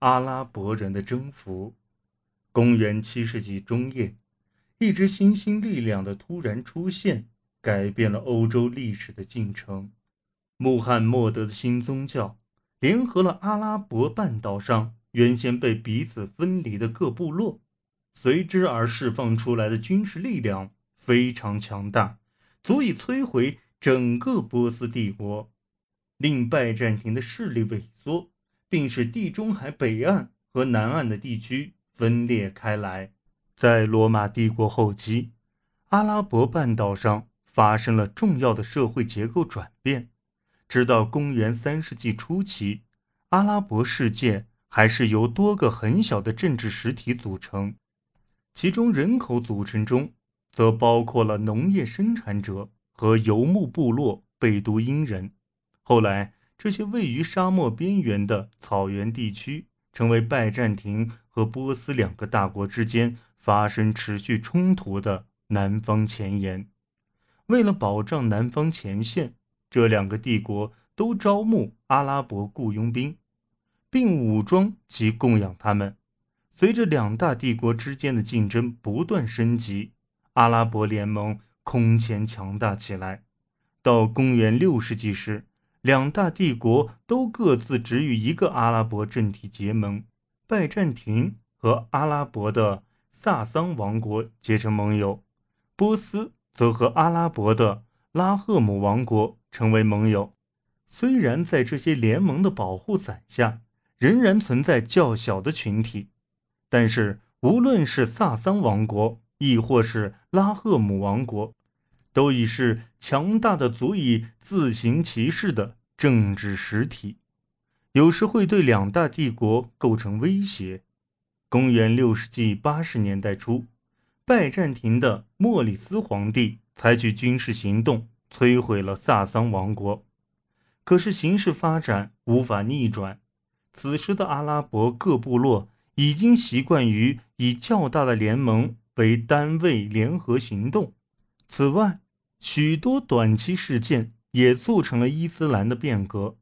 阿拉伯人的征服。公元七世纪中叶，一支新兴力量的突然出现，改变了欧洲历史的进程。穆罕默德的新宗教联合了阿拉伯半岛上原先被彼此分离的各部落，随之而释放出来的军事力量非常强大，足以摧毁整个波斯帝国，令拜占庭的势力萎缩，并使地中海北岸和南岸的地区。分裂开来，在罗马帝国后期，阿拉伯半岛上发生了重要的社会结构转变。直到公元三世纪初期，阿拉伯世界还是由多个很小的政治实体组成，其中人口组成中则包括了农业生产者和游牧部落贝都因人。后来，这些位于沙漠边缘的草原地区。成为拜占庭和波斯两个大国之间发生持续冲突的南方前沿。为了保障南方前线，这两个帝国都招募阿拉伯雇佣兵，并武装及供养他们。随着两大帝国之间的竞争不断升级，阿拉伯联盟空前强大起来。到公元六世纪时，两大帝国都各自只与一个阿拉伯政体结盟，拜占庭和阿拉伯的萨桑王国结成盟友，波斯则和阿拉伯的拉赫姆王国成为盟友。虽然在这些联盟的保护伞下，仍然存在较小的群体，但是无论是萨桑王国，亦或是拉赫姆王国。都已是强大的、足以自行其事的政治实体，有时会对两大帝国构成威胁。公元六世纪八十年代初，拜占庭的莫里斯皇帝采取军事行动，摧毁了萨桑王国。可是形势发展无法逆转，此时的阿拉伯各部落已经习惯于以较大的联盟为单位联合行动。此外，许多短期事件也促成了伊斯兰的变革。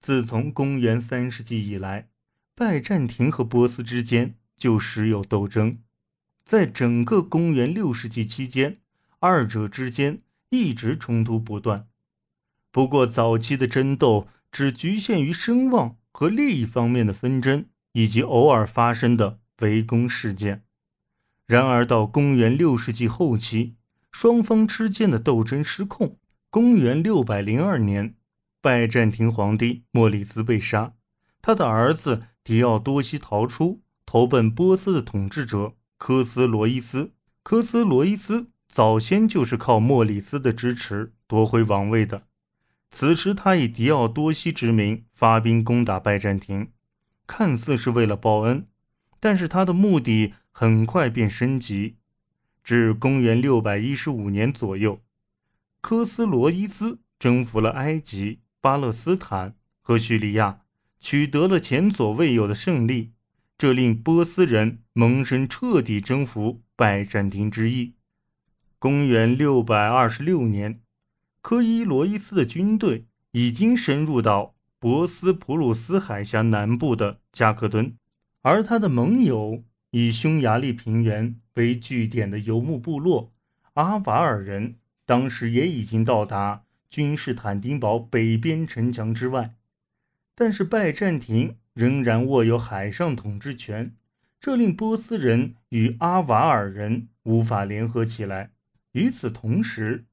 自从公元三世纪以来，拜占庭和波斯之间就时有斗争。在整个公元六世纪期间，二者之间一直冲突不断。不过，早期的争斗只局限于声望和利益方面的纷争，以及偶尔发生的围攻事件。然而，到公元六世纪后期，双方之间的斗争失控。公元六百零二年，拜占庭皇帝莫里斯被杀，他的儿子狄奥多西逃出，投奔波斯的统治者科斯罗伊斯。科斯罗伊斯早先就是靠莫里斯的支持夺回王位的。此时，他以狄奥多西之名发兵攻打拜占庭，看似是为了报恩，但是他的目的很快便升级。至公元六百一十五年左右，科斯罗伊斯征服了埃及、巴勒斯坦和叙利亚，取得了前所未有的胜利，这令波斯人萌生彻底征服拜占庭之意。公元六百二十六年，科伊罗伊斯的军队已经深入到博斯普鲁斯海峡南部的加克敦，而他的盟友。以匈牙利平原为据点的游牧部落阿瓦尔人，当时也已经到达君士坦丁堡北边城墙之外，但是拜占庭仍然握有海上统治权，这令波斯人与阿瓦尔人无法联合起来。与此同时，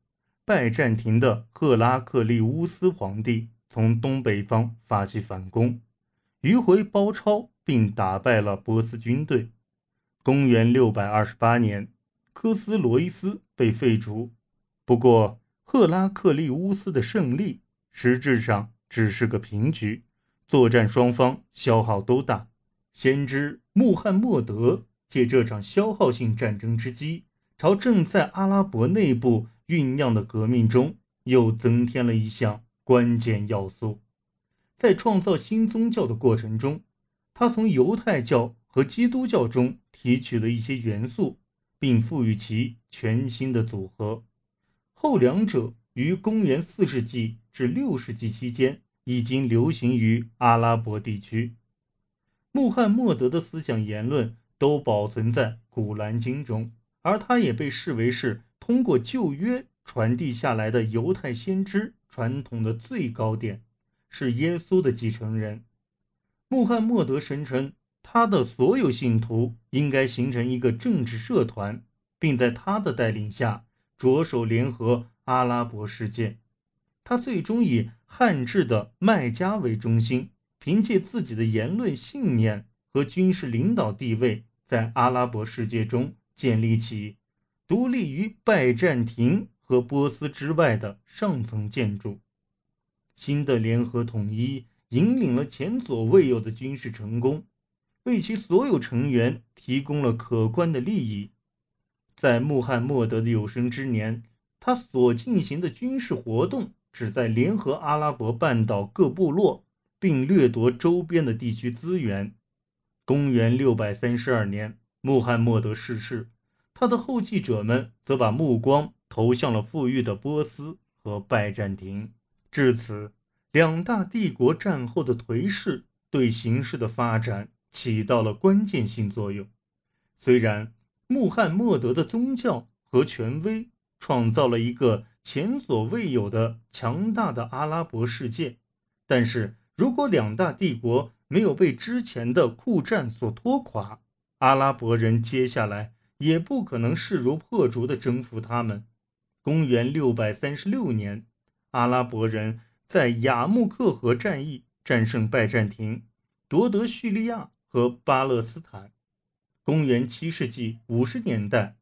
拜占庭的赫拉克利乌斯皇帝从东北方发起反攻，迂回包抄并打败了波斯军队。公元六百二十八年，科斯罗伊斯被废除。不过，赫拉克利乌斯的胜利实质上只是个平局，作战双方消耗都大。先知穆罕默德借这场消耗性战争之机，朝正在阿拉伯内部酝酿的革命中又增添了一项关键要素。在创造新宗教的过程中，他从犹太教和基督教中。提取了一些元素，并赋予其全新的组合。后两者于公元四世纪至六世纪期间已经流行于阿拉伯地区。穆罕默德的思想言论都保存在《古兰经》中，而他也被视为是通过旧约传递下来的犹太先知传统的最高点，是耶稣的继承人。穆罕默德声称，他的所有信徒应该形成一个政治社团，并在他的带领下着手联合阿拉伯世界。他最终以汉制的麦加为中心。凭借自己的言论信念和军事领导地位，在阿拉伯世界中建立起独立于拜占庭和波斯之外的上层建筑。新的联合统一引领了前所未有的军事成功，为其所有成员提供了可观的利益。在穆罕默德的有生之年，他所进行的军事活动旨在联合阿拉伯半岛各部落。并掠夺周边的地区资源。公元六百三十二年，穆罕默德逝世，他的后继者们则把目光投向了富裕的波斯和拜占庭。至此，两大帝国战后的颓势对形势的发展起到了关键性作用。虽然穆罕默德的宗教和权威创造了一个前所未有的强大的阿拉伯世界，但是。如果两大帝国没有被之前的酷战所拖垮，阿拉伯人接下来也不可能势如破竹地征服他们。公元六百三十六年，阿拉伯人在雅穆克河战役战胜拜占庭，夺得叙利亚和巴勒斯坦。公元七世纪五十年代，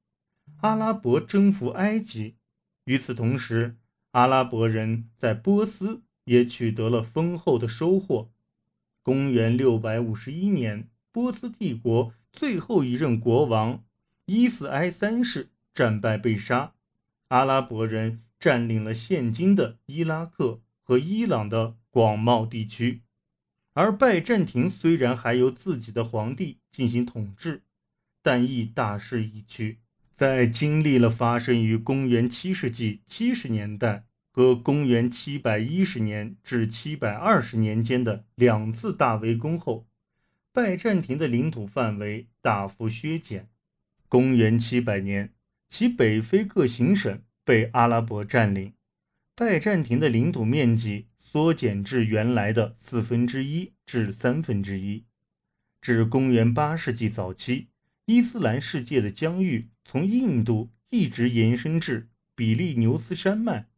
阿拉伯征服埃及。与此同时，阿拉伯人在波斯。也取得了丰厚的收获。公元六百五十一年，波斯帝国最后一任国王伊斯埃三世战败被杀，阿拉伯人占领了现今的伊拉克和伊朗的广袤地区。而拜占庭虽然还由自己的皇帝进行统治，但亦大势已去。在经历了发生于公元七世纪七十年代。和公元七百一十年至七百二十年间的两次大围攻后，拜占庭的领土范围大幅削减。公元七百年，其北非各行省被阿拉伯占领，拜占庭的领土面积缩减至原来的四分之一至三分之一。至公元八世纪早期，伊斯兰世界的疆域从印度一直延伸至比利牛斯山脉。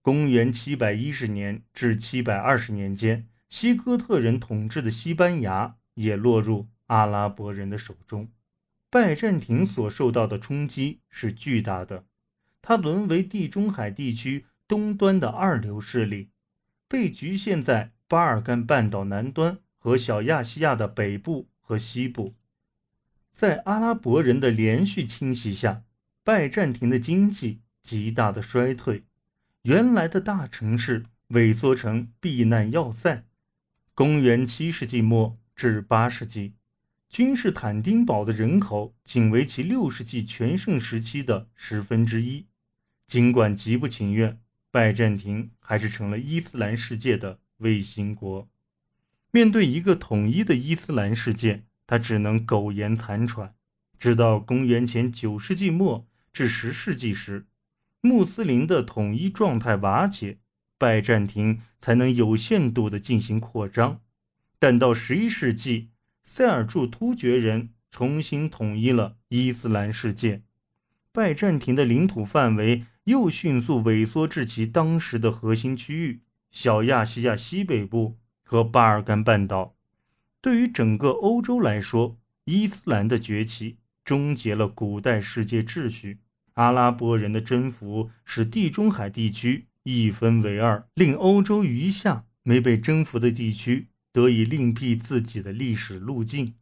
公元七百一十年至七百二十年间，西哥特人统治的西班牙也落入阿拉伯人的手中。拜占庭所受到的冲击是巨大的，它沦为地中海地区东端的二流势力，被局限在巴尔干半岛南端和小亚细亚的北部和西部。在阿拉伯人的连续侵袭下，拜占庭的经济极大的衰退。原来的大城市萎缩成避难要塞。公元七世纪末至八世纪，君士坦丁堡的人口仅为其六世纪全盛时期的十分之一。尽管极不情愿，拜占庭还是成了伊斯兰世界的卫星国。面对一个统一的伊斯兰世界，他只能苟延残喘。直到公元前九世纪末至十世纪时。穆斯林的统一状态瓦解，拜占庭才能有限度地进行扩张。但到十一世纪，塞尔柱突厥人重新统一了伊斯兰世界，拜占庭的领土范围又迅速萎缩至其当时的核心区域——小亚细亚西北部和巴尔干半岛。对于整个欧洲来说，伊斯兰的崛起终结了古代世界秩序。阿拉伯人的征服使地中海地区一分为二，令欧洲余下没被征服的地区得以另辟自己的历史路径。